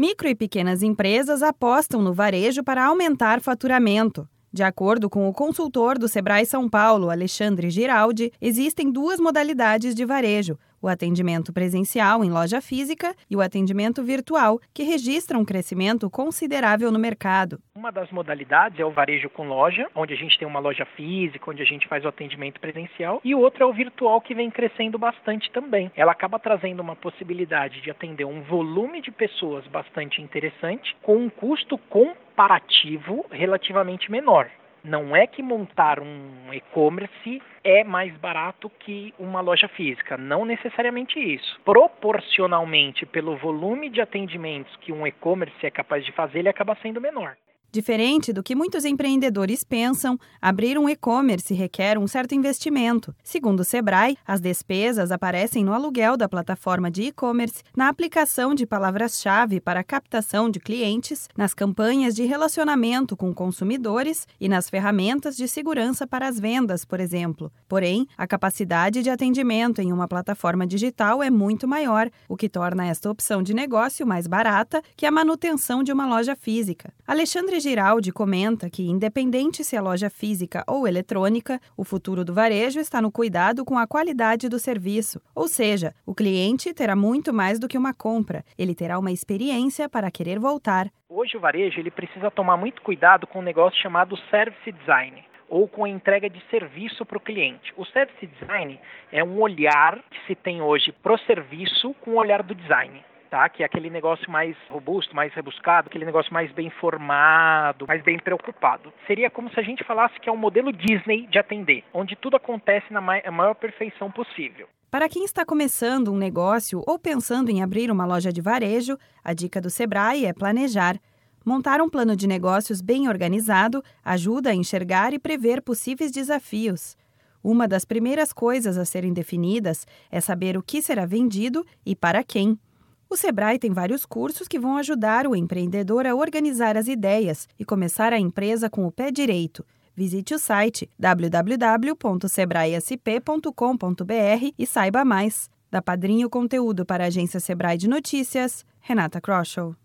Micro e pequenas empresas apostam no varejo para aumentar faturamento. De acordo com o consultor do Sebrae São Paulo, Alexandre Giraldi, existem duas modalidades de varejo: o atendimento presencial em loja física e o atendimento virtual, que registram um crescimento considerável no mercado. Uma das modalidades é o varejo com loja, onde a gente tem uma loja física, onde a gente faz o atendimento presencial, e o outro é o virtual, que vem crescendo bastante também. Ela acaba trazendo uma possibilidade de atender um volume de pessoas bastante interessante, com um custo comparativo relativamente menor. Não é que montar um e-commerce é mais barato que uma loja física, não necessariamente isso. Proporcionalmente, pelo volume de atendimentos que um e-commerce é capaz de fazer, ele acaba sendo menor. Diferente do que muitos empreendedores pensam, abrir um e-commerce requer um certo investimento. Segundo o Sebrae, as despesas aparecem no aluguel da plataforma de e-commerce, na aplicação de palavras-chave para captação de clientes, nas campanhas de relacionamento com consumidores e nas ferramentas de segurança para as vendas, por exemplo. Porém, a capacidade de atendimento em uma plataforma digital é muito maior, o que torna esta opção de negócio mais barata que a manutenção de uma loja física. Alexandre Giraldi comenta que, independente se é loja física ou eletrônica, o futuro do varejo está no cuidado com a qualidade do serviço. Ou seja, o cliente terá muito mais do que uma compra, ele terá uma experiência para querer voltar. Hoje o varejo ele precisa tomar muito cuidado com um negócio chamado service design ou com a entrega de serviço para o cliente. O service design é um olhar que se tem hoje para o serviço com o olhar do design tá? Que é aquele negócio mais robusto, mais rebuscado, aquele negócio mais bem formado, mais bem preocupado. Seria como se a gente falasse que é um modelo Disney de atender, onde tudo acontece na maior perfeição possível. Para quem está começando um negócio ou pensando em abrir uma loja de varejo, a dica do Sebrae é planejar. Montar um plano de negócios bem organizado ajuda a enxergar e prever possíveis desafios. Uma das primeiras coisas a serem definidas é saber o que será vendido e para quem. O Sebrae tem vários cursos que vão ajudar o empreendedor a organizar as ideias e começar a empresa com o pé direito. Visite o site www.sebraesp.com.br e saiba mais. Da Padrinho Conteúdo para a agência Sebrae de Notícias, Renata Kroschel.